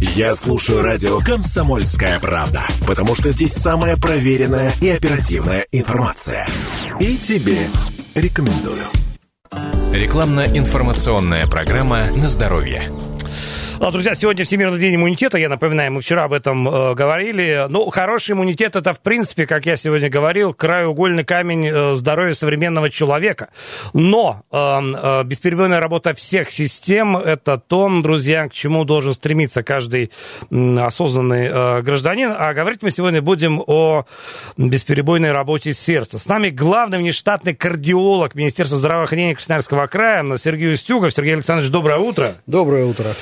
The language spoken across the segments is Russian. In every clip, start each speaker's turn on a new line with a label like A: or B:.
A: Я слушаю радио «Комсомольская правда», потому что здесь самая проверенная и оперативная информация. И тебе рекомендую.
B: Рекламно-информационная программа на здоровье.
C: А, друзья, сегодня Всемирный день иммунитета. Я напоминаю, мы вчера об этом э, говорили. Ну, хороший иммунитет это, в принципе, как я сегодня говорил, краеугольный камень э, здоровья современного человека. Но э, э, бесперебойная работа всех систем это то, друзья, к чему должен стремиться каждый осознанный э, гражданин. А говорить мы сегодня будем о бесперебойной работе сердца. С нами главный внештатный кардиолог Министерства здравоохранения Красноярского края Сергей Устюгов. Сергей Александрович, доброе утро.
D: Доброе утро.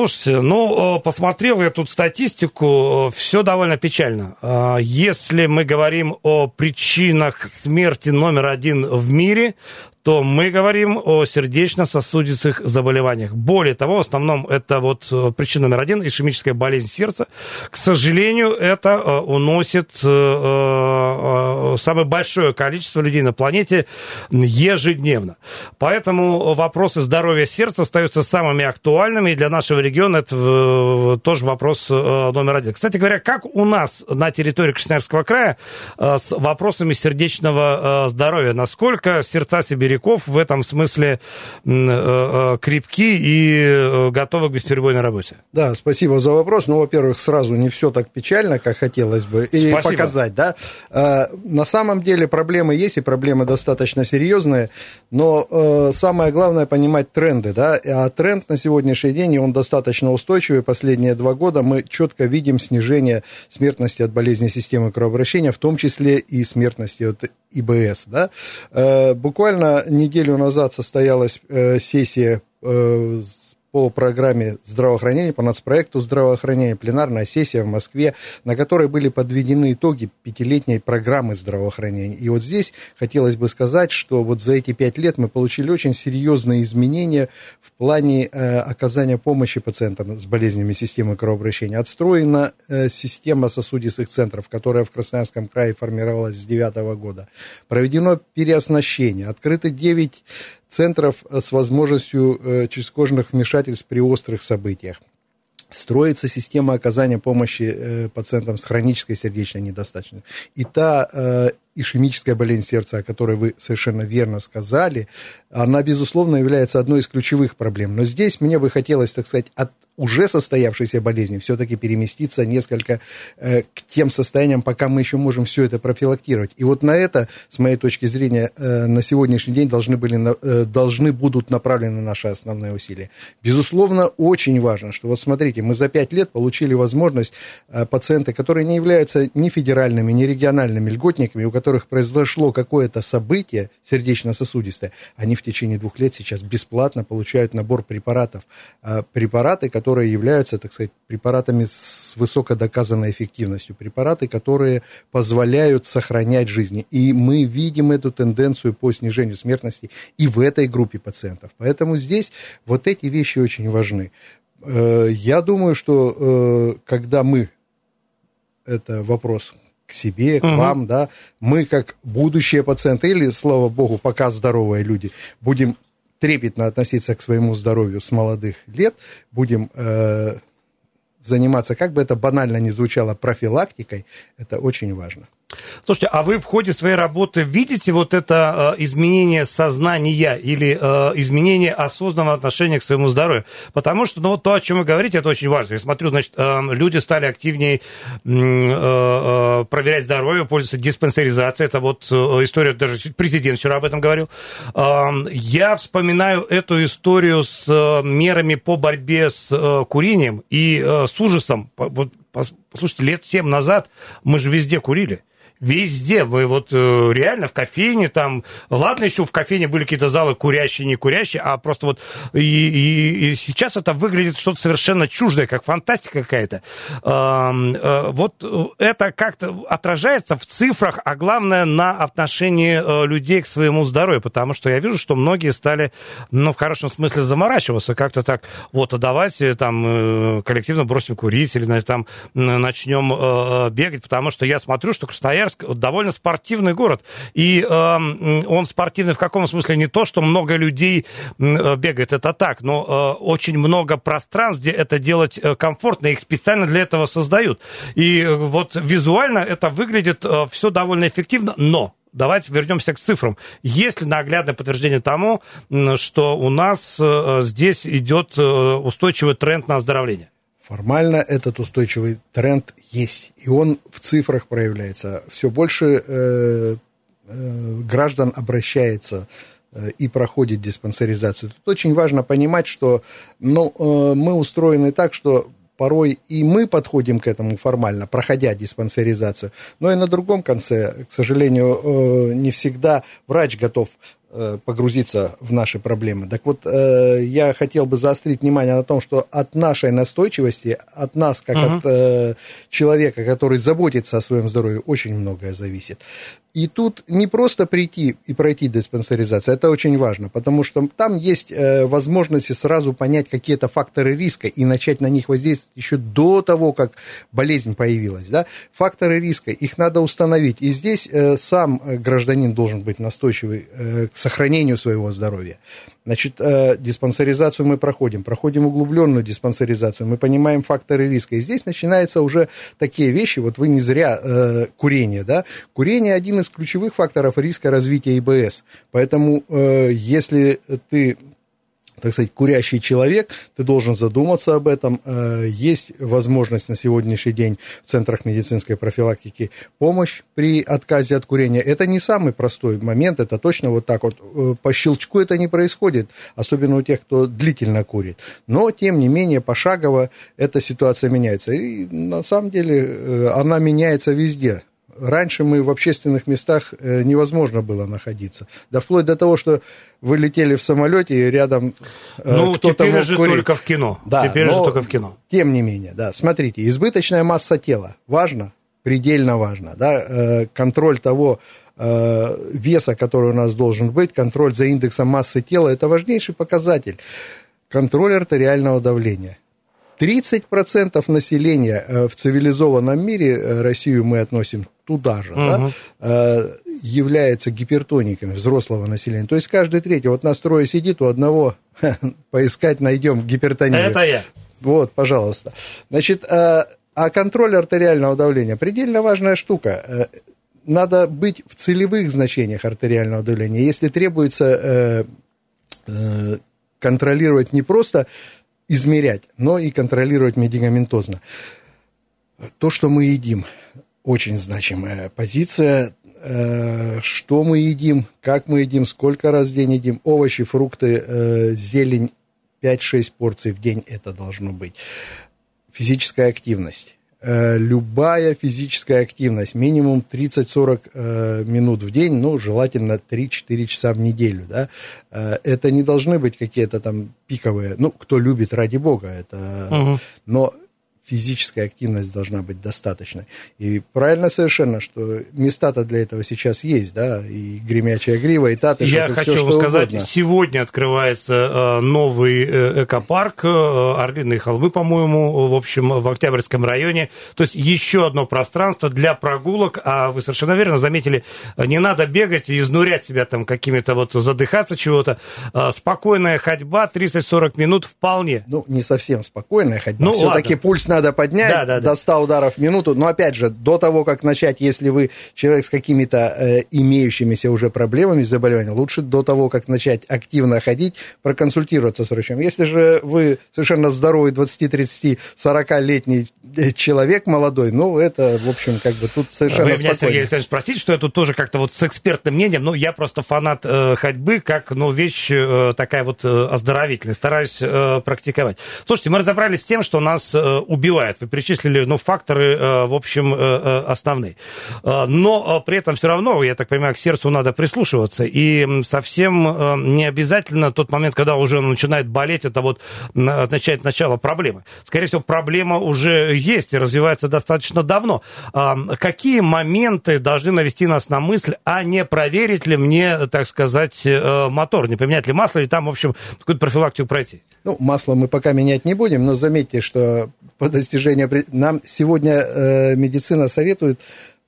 C: Слушайте, ну, э, посмотрел я тут статистику, все довольно печально. Э, если мы говорим о причинах смерти номер один в мире, то мы говорим о сердечно-сосудистых заболеваниях. Более того, в основном это вот э, причина номер один, ишемическая болезнь сердца. К сожалению, это э, уносит э, самое большое количество людей на планете ежедневно. Поэтому вопросы здоровья сердца остаются самыми актуальными, и для нашего региона это тоже вопрос номер один. Кстати говоря, как у нас на территории Красноярского края с вопросами сердечного здоровья? Насколько сердца себе берегов в этом смысле э, э, крепки и э, готовы к бесперебойной работе.
D: Да, спасибо за вопрос. Ну, во-первых, сразу не все так печально, как хотелось бы и спасибо. показать, да. На самом деле проблемы есть, и проблемы достаточно серьезные, но самое главное понимать тренды, да. А тренд на сегодняшний день, он достаточно устойчивый. Последние два года мы четко видим снижение смертности от болезни системы кровообращения, в том числе и смертности от ИБС. Да? Буквально неделю назад состоялась э, сессия э, по программе здравоохранения, по нацпроекту здравоохранения, пленарная сессия в Москве, на которой были подведены итоги пятилетней программы здравоохранения. И вот здесь хотелось бы сказать, что вот за эти пять лет мы получили очень серьезные изменения в плане э, оказания помощи пациентам с болезнями системы кровообращения. Отстроена э, система сосудистых центров, которая в Красноярском крае формировалась с 2009 года. Проведено переоснащение, открыты 9 центров с возможностью э, чрезкожных вмешательств при острых событиях. Строится система оказания помощи э, пациентам с хронической сердечной недостаточностью. И та э, ишемическая болезнь сердца, о которой вы совершенно верно сказали, она, безусловно, является одной из ключевых проблем. Но здесь мне бы хотелось, так сказать, от уже состоявшейся болезни все-таки переместиться несколько э, к тем состояниям, пока мы еще можем все это профилактировать. И вот на это, с моей точки зрения, э, на сегодняшний день должны, были, э, должны будут направлены наши основные усилия. Безусловно, очень важно, что вот смотрите, мы за пять лет получили возможность э, пациенты, которые не являются ни федеральными, ни региональными льготниками, у которых произошло какое-то событие сердечно-сосудистое, они в течение двух лет сейчас бесплатно получают набор препаратов. Э, препараты, которые которые являются, так сказать, препаратами с высокодоказанной эффективностью, препараты, которые позволяют сохранять жизни. И мы видим эту тенденцию по снижению смертности и в этой группе пациентов. Поэтому здесь вот эти вещи очень важны. Э, я думаю, что э, когда мы, это вопрос к себе, к угу. вам, да, мы как будущие пациенты или, слава богу, пока здоровые люди, будем трепетно относиться к своему здоровью с молодых лет, будем э, заниматься, как бы это банально ни звучало, профилактикой, это очень важно.
C: Слушайте, а вы в ходе своей работы видите вот это э, изменение сознания или э, изменение осознанного отношения к своему здоровью? Потому что, ну, вот то, о чем вы говорите, это очень важно. Я смотрю, значит, э, люди стали активнее э, э, проверять здоровье, пользоваться диспансеризацией. Это вот э, история, даже президент вчера об этом говорил. Э, я вспоминаю эту историю с э, мерами по борьбе с э, курением и э, с ужасом. Вот, послушайте, лет семь назад мы же везде курили везде. Мы вот э, реально в кофейне там, ладно, еще в кофейне были какие-то залы курящие, не курящие, а просто вот и, и, и сейчас это выглядит что-то совершенно чуждое, как фантастика какая-то. Э, вот это как-то отражается в цифрах, а главное на отношении э, людей к своему здоровью, потому что я вижу, что многие стали, ну, в хорошем смысле заморачиваться, как-то так, вот, а давайте там коллективно бросим курить или там начнем бегать, потому что я смотрю, что Красноярск Красноярск довольно спортивный город. И э, он спортивный в каком смысле? Не то, что много людей бегает, это так, но э, очень много пространств, где это делать э, комфортно, их специально для этого создают. И вот визуально это выглядит э, все довольно эффективно, но давайте вернемся к цифрам. Есть ли наглядное подтверждение тому, что у нас э, здесь идет э, устойчивый тренд на оздоровление?
D: Формально этот устойчивый тренд есть, и он в цифрах проявляется. Все больше э, э, граждан обращается э, и проходит диспансеризацию. Тут очень важно понимать, что ну, э, мы устроены так, что порой и мы подходим к этому формально, проходя диспансеризацию, но и на другом конце, к сожалению, э, не всегда врач готов погрузиться в наши проблемы. Так вот, э, я хотел бы заострить внимание на том, что от нашей настойчивости, от нас, как uh-huh. от э, человека, который заботится о своем здоровье, очень многое зависит. И тут не просто прийти и пройти диспансеризацию, это очень важно, потому что там есть э, возможности сразу понять какие-то факторы риска и начать на них воздействовать еще до того, как болезнь появилась. Да? Факторы риска, их надо установить. И здесь э, сам гражданин должен быть настойчивый э, к сохранению своего здоровья. Значит, э, диспансеризацию мы проходим, проходим углубленную диспансеризацию, мы понимаем факторы риска. И здесь начинаются уже такие вещи, вот вы не зря э, курение, да? Курение один из ключевых факторов риска развития ИБС. Поэтому, э, если ты так сказать, курящий человек, ты должен задуматься об этом. Э, есть возможность на сегодняшний день в центрах медицинской профилактики помощь при отказе от курения. Это не самый простой момент, это точно вот так вот э, по щелчку это не происходит, особенно у тех, кто длительно курит. Но, тем не менее, пошагово эта ситуация меняется. И на самом деле э, она меняется везде раньше мы в общественных местах э, невозможно было находиться. Да вплоть до того, что вы летели в самолете и рядом
C: э, ну, кто-то теперь мог же курить. только в кино.
D: Да,
C: теперь
D: но,
C: же только в кино.
D: Тем не менее, да. Смотрите, избыточная масса тела важно, предельно важно. Да? Э, контроль того веса, который у нас должен быть, контроль за индексом массы тела, это важнейший показатель. Контроль артериального давления. 30% населения в цивилизованном мире, Россию мы относим туда же, угу. да, э, является гипертониками взрослого населения. То есть каждый третий, вот на строе сидит, у одного поискать найдем гипертонию.
C: Это я.
D: Вот, пожалуйста. Значит, а контроль артериального давления предельно важная штука. Надо быть в целевых значениях артериального давления. Если требуется контролировать не просто измерять, но и контролировать медикаментозно. То, что мы едим, очень значимая позиция. Э, что мы едим, как мы едим, сколько раз в день едим, овощи, фрукты, э, зелень, 5-6 порций в день это должно быть. Физическая активность Э, любая физическая активность, минимум 30-40 э, минут в день, ну, желательно 3-4 часа в неделю, да, это не должны быть какие-то там пиковые, ну, кто любит, ради бога, это, угу. но физическая активность должна быть достаточной. И правильно совершенно, что места-то для этого сейчас есть, да, и гремячая грива, и тата,
C: Я хочу все, вам сказать, угодно. сегодня открывается э, новый э, экопарк, э, Орлиные холмы, по-моему, в общем, в Октябрьском районе. То есть еще одно пространство для прогулок, а вы совершенно верно заметили, не надо бегать и изнурять себя там какими-то вот, задыхаться чего-то. Спокойная ходьба, 30-40 минут вполне.
D: Ну, не совсем спокойная ходьба, ну, все-таки пульс надо надо поднять да, да, до 100 ударов в минуту. Но опять же, до того, как начать, если вы человек с какими-то э, имеющимися уже проблемами с заболеванием, лучше до того, как начать активно ходить, проконсультироваться с врачом. Если же вы совершенно здоровый 20, 30, 40-летний человек молодой, ну, это, в общем, как бы тут совершенно Вы меня,
C: Сергей Александрович, простите, что я тут тоже как-то вот с экспертным мнением, ну, я просто фанат э, ходьбы, как, ну, вещь э, такая вот э, оздоровительная, стараюсь э, практиковать. Слушайте, мы разобрались с тем, что нас э, убивает убивает. Вы перечислили, ну, факторы, э, в общем, э, э, основные. Но при этом все равно, я так понимаю, к сердцу надо прислушиваться. И совсем не обязательно тот момент, когда уже начинает болеть, это вот означает начало проблемы. Скорее всего, проблема уже есть и развивается достаточно давно. Какие моменты должны навести нас на мысль, а не проверить ли мне, так сказать, мотор, не поменять ли масло, и там, в общем, какую-то профилактику пройти?
D: Ну, масло мы пока менять не будем, но заметьте, что по достижению... Нам сегодня э, медицина советует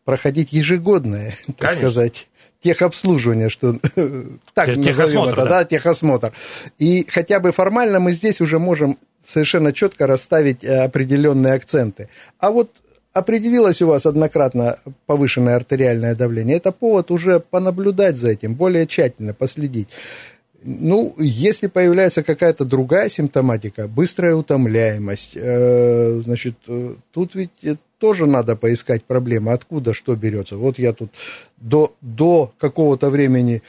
D: проходить ежегодное, так Конечно. сказать, техобслуживание, что так Тех, назовем это, да? да, техосмотр. И хотя бы формально мы здесь уже можем совершенно четко расставить э, определенные акценты. А вот определилось у вас однократно повышенное артериальное давление, это повод уже понаблюдать за этим, более тщательно последить. Ну, если появляется какая-то другая симптоматика, быстрая утомляемость, э, значит, э, тут ведь тоже надо поискать проблемы, откуда что берется. Вот я тут до, до какого-то времени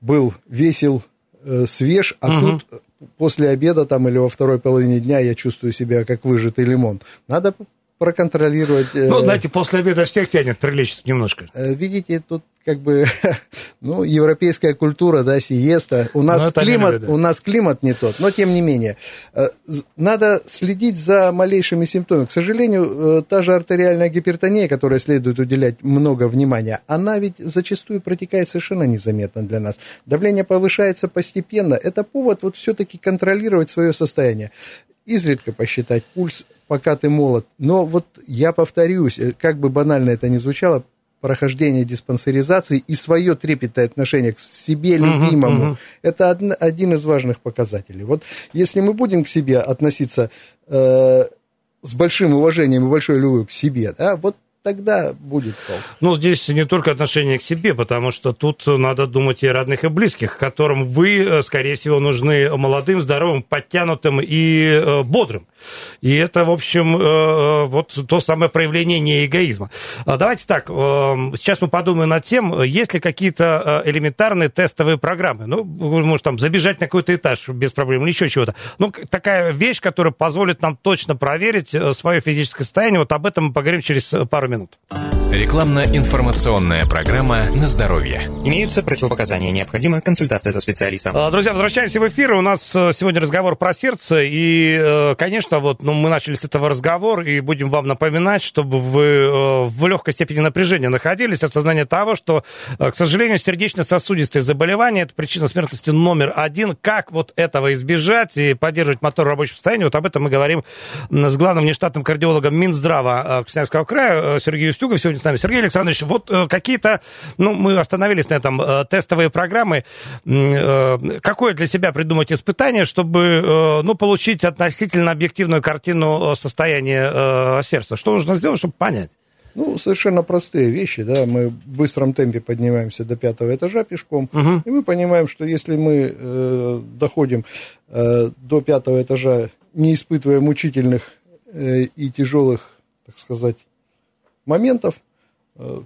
D: был весел, э, свеж, а угу. тут после обеда там или во второй половине дня я чувствую себя как выжатый лимон. Надо проконтролировать.
C: Ну, знаете, после обеда всех тянет прилечить немножко.
D: Видите, тут как бы, ну, европейская культура, да, сиеста. У нас, климат, у нас климат не тот, но тем не менее. Э, надо следить за малейшими симптомами. К сожалению, э, та же артериальная гипертония, которой следует уделять много внимания, она ведь зачастую протекает совершенно незаметно для нас. Давление повышается постепенно. Это повод вот все-таки контролировать свое состояние. Изредка посчитать пульс, пока ты молод. Но вот я повторюсь, э, как бы банально это ни звучало, прохождение диспансеризации и свое трепетное отношение к себе любимому. Uh-huh, uh-huh. Это од, один из важных показателей. Вот если мы будем к себе относиться э, с большим уважением и большой любовью к себе, да, вот тогда будет толк.
C: Ну, здесь не только отношение к себе, потому что тут надо думать и о родных, и близких, которым вы, э, скорее всего, нужны молодым, здоровым, подтянутым и э, бодрым. И это, в общем, э, вот то самое проявление не эгоизма. А давайте так, сейчас мы подумаем над тем, есть ли какие-то элементарные тестовые программы. Ну, может, там, забежать на какой-то этаж без проблем или еще чего-то. Ну, такая вещь, которая позволит нам точно проверить свое физическое состояние. Вот об этом мы поговорим через пару минут.
B: Рекламно-информационная программа на здоровье.
E: Имеются противопоказания. Необходима консультация со специалистом.
C: А, друзья, возвращаемся в эфир. У нас э, сегодня разговор про сердце. И, э, конечно, вот ну, мы начали с этого разговора и будем вам напоминать, чтобы вы э, в легкой степени напряжения находились, осознание того, что, к сожалению, сердечно-сосудистые заболевания – это причина смертности номер один. Как вот этого избежать и поддерживать мотор в рабочем состоянии, вот об этом мы говорим с главным внештатным кардиологом Минздрава Красноярского края Сергею Устюгов сегодня с нами. Сергей Александрович, вот э, какие-то, ну, мы остановились на этом, э, тестовые программы. Э, какое для себя придумать испытание, чтобы, ну, получить относительно объективную картину состояния сердца? Что нужно сделать, чтобы понять?
D: Ну, совершенно простые вещи, да, мы в быстром темпе поднимаемся до пятого этажа пешком, угу. и мы понимаем, что если мы э, доходим э, до пятого этажа, не испытывая мучительных э, и тяжелых, так сказать, моментов,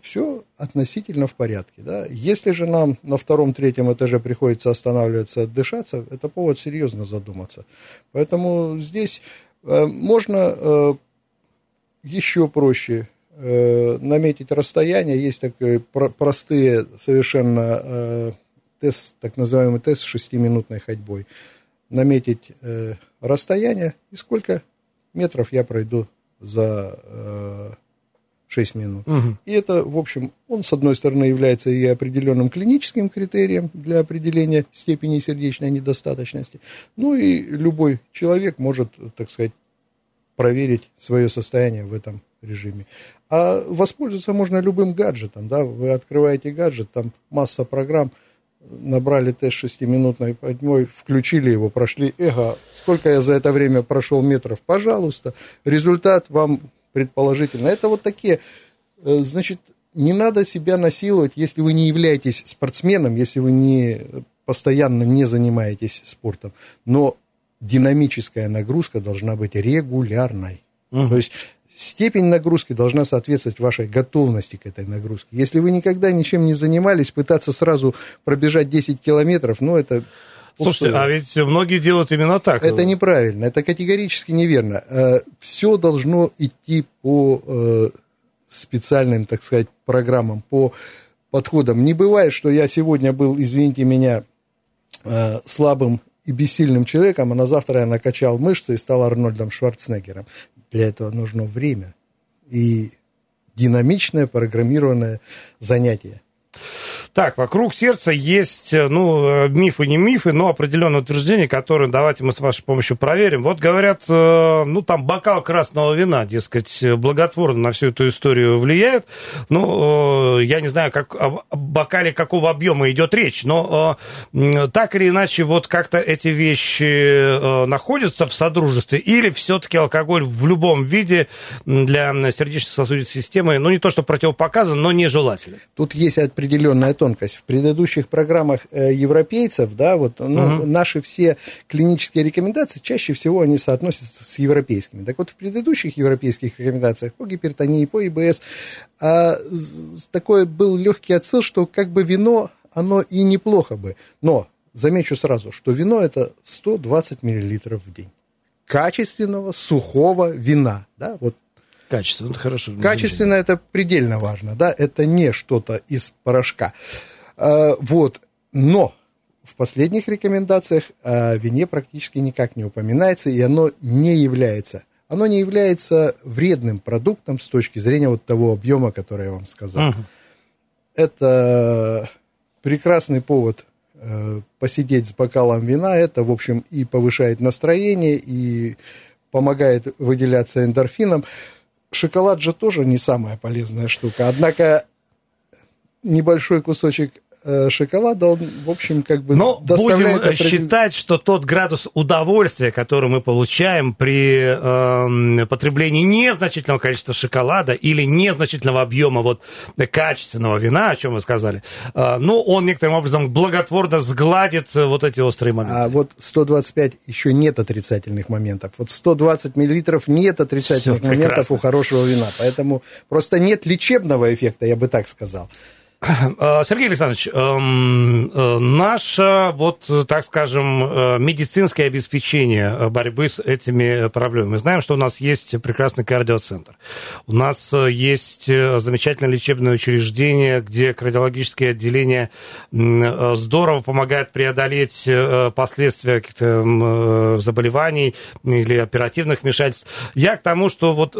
D: все относительно в порядке. Да? Если же нам на втором-третьем этаже приходится останавливаться, отдышаться, это повод серьезно задуматься. Поэтому здесь э, можно э, еще проще наметить расстояние. Есть такие простые совершенно тест, так называемый тест с шестиминутной ходьбой. Наметить расстояние и сколько метров я пройду за 6 минут. Угу. И это, в общем, он, с одной стороны, является и определенным клиническим критерием для определения степени сердечной недостаточности. Ну и любой человек может, так сказать, проверить свое состояние в этом режиме. А воспользоваться можно любым гаджетом. Да? Вы открываете гаджет, там масса программ, набрали тест шестиминутной подней, включили его, прошли эго. Сколько я за это время прошел метров? Пожалуйста. Результат вам предположительно. Это вот такие, э, значит, не надо себя насиловать, если вы не являетесь спортсменом, если вы не постоянно не занимаетесь спортом. Но динамическая нагрузка должна быть регулярной. Угу. То есть степень нагрузки должна соответствовать вашей готовности к этой нагрузке. Если вы никогда ничем не занимались, пытаться сразу пробежать 10 километров, ну, это
C: Слушайте, а ведь многие делают именно так.
D: Это неправильно, это категорически неверно. Э, Все должно идти по э, специальным, так сказать, программам, по подходам. Не бывает, что я сегодня был, извините меня, э, слабым и бессильным человеком, а на завтра я накачал мышцы и стал Арнольдом Шварценеггером. Для этого нужно время и динамичное программированное занятие.
C: Так, вокруг сердца есть, ну, мифы не мифы, но определенные утверждения, которые давайте мы с вашей помощью проверим. Вот говорят, ну, там бокал красного вина, дескать, благотворно на всю эту историю влияет. Ну, я не знаю, как, о бокале какого объема идет речь, но так или иначе, вот как-то эти вещи находятся в содружестве, или все-таки алкоголь в любом виде для сердечно-сосудистой системы, ну, не то, что противопоказан, но нежелателен.
D: Тут есть определенная тонкость. В предыдущих программах э, европейцев, да, вот ну, угу. наши все клинические рекомендации, чаще всего они соотносятся с европейскими. Так вот, в предыдущих европейских рекомендациях по гипертонии, по ИБС, а, такой был легкий отсыл, что как бы вино, оно и неплохо бы, но замечу сразу, что вино это 120 миллилитров в день качественного сухого вина. Да, вот
C: Качественно, это хорошо.
D: Качественно это предельно важно, да, это не что-то из порошка. А, вот, но в последних рекомендациях о вине практически никак не упоминается, и оно не является, оно не является вредным продуктом с точки зрения вот того объема, который я вам сказал. Угу. Это прекрасный повод э, посидеть с бокалом вина, это, в общем, и повышает настроение, и помогает выделяться эндорфином шоколад же тоже не самая полезная штука. Однако небольшой кусочек шоколада, он, в общем, как бы
C: Но будем определен... считать, что тот градус удовольствия, который мы получаем при э, потреблении незначительного количества шоколада или незначительного объема вот качественного вина, о чем вы сказали, э, ну, он некоторым образом благотворно сгладит вот эти острые моменты.
D: А вот 125 еще нет отрицательных моментов. Вот 120 миллилитров нет отрицательных Все моментов прекрасно. у хорошего вина. Поэтому просто нет лечебного эффекта, я бы так сказал.
C: Э, Сергей Александрович, эм, э, наше, вот, так скажем, э, медицинское обеспечение борьбы с этими проблемами. Мы знаем, что у нас есть прекрасный кардиоцентр. У нас есть замечательное лечебное учреждение, где кардиологические отделения здорово помогают преодолеть последствия каких-то заболеваний или оперативных вмешательств. Я к тому, что вот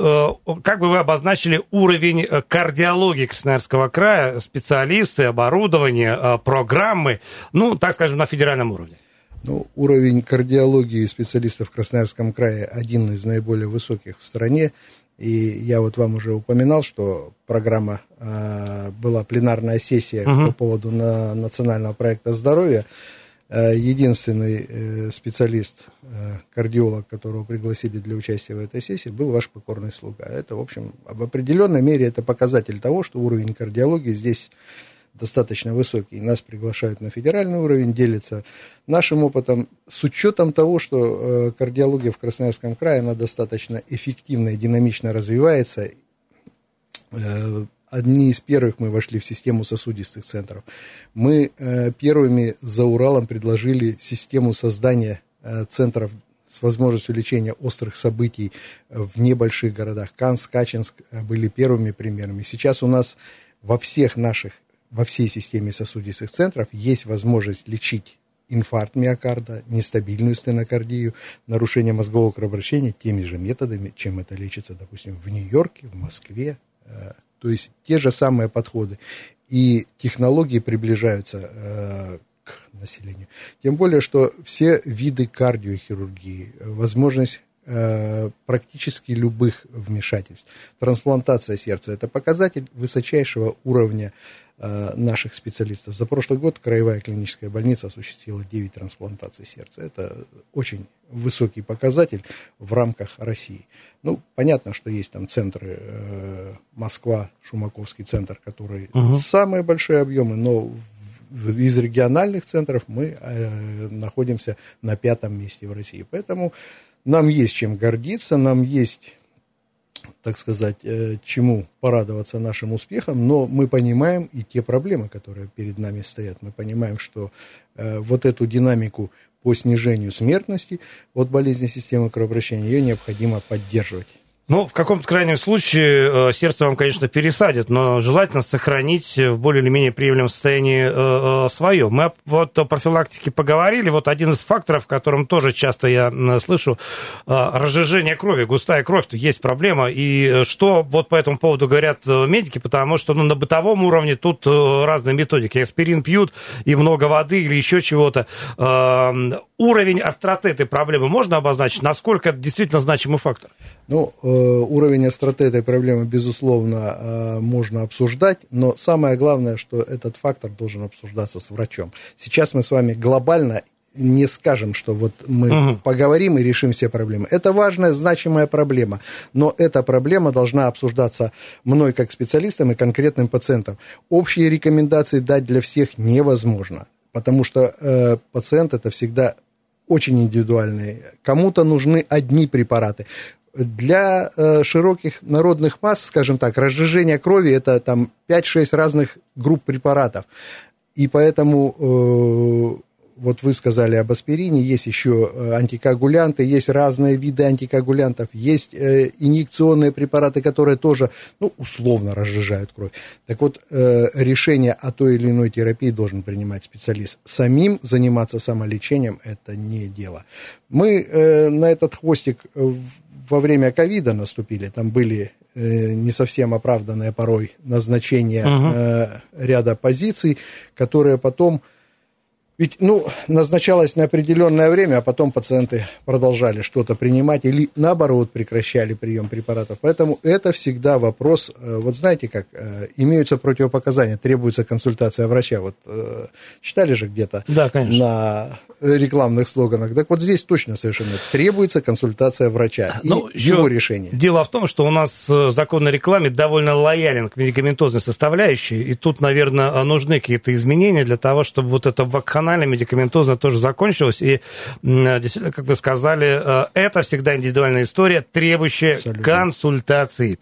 C: как бы вы обозначили уровень кардиологии Красноярского края, специально специалисты, оборудование, э, программы, ну, так скажем, на федеральном уровне?
D: Ну, уровень кардиологии специалистов в Красноярском крае один из наиболее высоких в стране. И я вот вам уже упоминал, что программа э, была пленарная сессия угу. по поводу на, национального проекта здоровья. Э, единственный э, специалист, э, кардиолог, которого пригласили для участия в этой сессии, был ваш покорный слуга. Это, в общем, об определенной мере это показатель того, что уровень кардиологии здесь достаточно высокий. Нас приглашают на федеральный уровень, делятся нашим опытом с учетом того, что кардиология в Красноярском крае, она достаточно эффективно и динамично развивается одни из первых мы вошли в систему сосудистых центров. Мы э, первыми за Уралом предложили систему создания э, центров с возможностью лечения острых событий в небольших городах. Канск, Качинск э, были первыми примерами. Сейчас у нас во всех наших, во всей системе сосудистых центров есть возможность лечить инфаркт миокарда, нестабильную стенокардию, нарушение мозгового кровообращения теми же методами, чем это лечится, допустим, в Нью-Йорке, в Москве, э, то есть те же самые подходы. И технологии приближаются э, к населению. Тем более, что все виды кардиохирургии, возможность э, практически любых вмешательств. Трансплантация сердца – это показатель высочайшего уровня Э, наших специалистов. За прошлый год краевая клиническая больница осуществила 9 трансплантаций сердца. Это очень высокий показатель в рамках России. Ну, понятно, что есть там центры э, Москва, Шумаковский центр, который угу. самые большие объемы, но из региональных центров мы э, находимся на пятом месте в России. Поэтому нам есть чем гордиться, нам есть так сказать, э, чему порадоваться нашим успехам, но мы понимаем и те проблемы, которые перед нами стоят. Мы понимаем, что э, вот эту динамику по снижению смертности от болезни системы кровообращения, ее необходимо поддерживать.
C: Ну, в каком-то крайнем случае э, сердце вам, конечно, пересадит, но желательно сохранить в более или менее приемлемом состоянии э, э, свое. Мы вот о профилактике поговорили. Вот один из факторов, которым тоже часто я слышу, разжижение крови, густая кровь, то есть проблема. И что вот по этому поводу говорят медики, потому что ну, на бытовом уровне тут разные методики. Аспирин пьют и много воды или еще чего-то. Уровень остроты этой проблемы можно обозначить? Насколько это действительно значимый фактор?
D: Ну, уровень остроты этой проблемы, безусловно, э, можно обсуждать, но самое главное, что этот фактор должен обсуждаться с врачом. Сейчас мы с вами глобально не скажем, что вот мы угу. поговорим и решим все проблемы. Это важная, значимая проблема, но эта проблема должна обсуждаться мной как специалистом и конкретным пациентом. Общие рекомендации дать для всех невозможно, потому что э, пациент это всегда очень индивидуальный. Кому-то нужны одни препараты для э, широких народных масс, скажем так, разжижение крови это там 5-6 разных групп препаратов. И поэтому э, вот вы сказали об аспирине, есть еще э, антикоагулянты, есть разные виды антикоагулянтов, есть инъекционные препараты, которые тоже, ну, условно разжижают кровь. Так вот, решение о той или иной терапии должен принимать специалист. Самим заниматься самолечением – это не дело. Мы на этот хвостик во время ковида наступили, там были не совсем оправданные порой назначения угу. ряда позиций, которые потом ведь, ну, назначалось на определенное время, а потом пациенты продолжали что-то принимать или, наоборот, прекращали прием препаратов. Поэтому это всегда вопрос, э, вот знаете как, э, имеются противопоказания, требуется консультация врача. Вот э, читали же где-то
C: да,
D: на рекламных слоганах. Так вот здесь точно совершенно требуется консультация врача и ну, его решение.
C: Дело в том, что у нас закон о рекламе довольно лоялен к медикаментозной составляющей, и тут, наверное, нужны какие-то изменения для того, чтобы вот эта вакханалия медикаментозная тоже закончилась, и действительно, как вы сказали, э, это всегда индивидуальная история, требующая Абсолютно. консультации.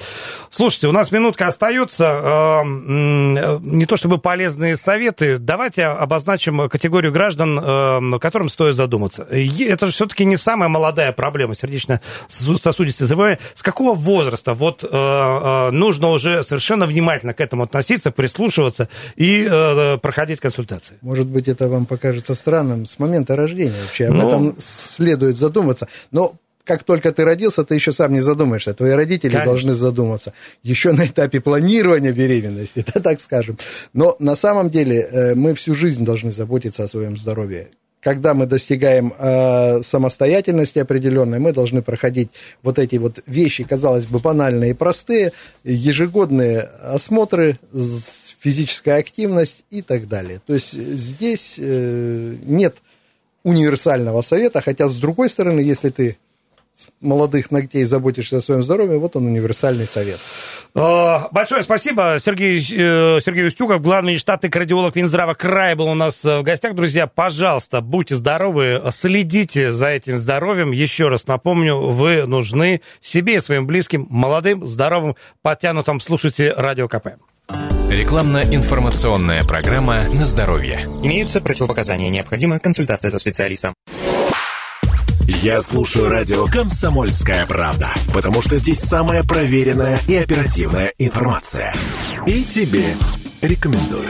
C: Слушайте, у нас минутка остается, э, не то чтобы полезные советы, давайте обозначим категорию граждан, э, которым стоит задуматься. Это же все-таки не самая молодая проблема сердечно-сосудистые заболевания. С какого возраста вот э, э, нужно уже совершенно внимательно к этому относиться, прислушиваться и э, проходить консультации?
D: Может быть, это вам покажется странным с момента рождения вообще. Об Но... этом следует задуматься. Но как только ты родился, ты еще сам не задумаешься. Твои родители Конечно. должны задуматься. Еще на этапе планирования беременности, да, так скажем. Но на самом деле мы всю жизнь должны заботиться о своем здоровье когда мы достигаем э, самостоятельности определенной, мы должны проходить вот эти вот вещи, казалось бы, банальные и простые, ежегодные осмотры, физическая активность и так далее. То есть здесь э, нет универсального совета, хотя с другой стороны, если ты с молодых ногтей заботишься о своем здоровье, вот он универсальный совет.
C: А, большое спасибо. Сергей, э, Сергей Устюгов, главный штатный кардиолог Минздрава края был у нас э, в гостях. Друзья, пожалуйста, будьте здоровы, следите за этим здоровьем. Еще раз напомню, вы нужны себе и своим близким, молодым, здоровым, подтянутым. Слушайте Радио КП.
B: Рекламно-информационная программа на здоровье.
E: Имеются противопоказания. Необходима консультация со специалистом.
A: Я слушаю радио «Комсомольская правда», потому что здесь самая проверенная и оперативная информация. И тебе рекомендую.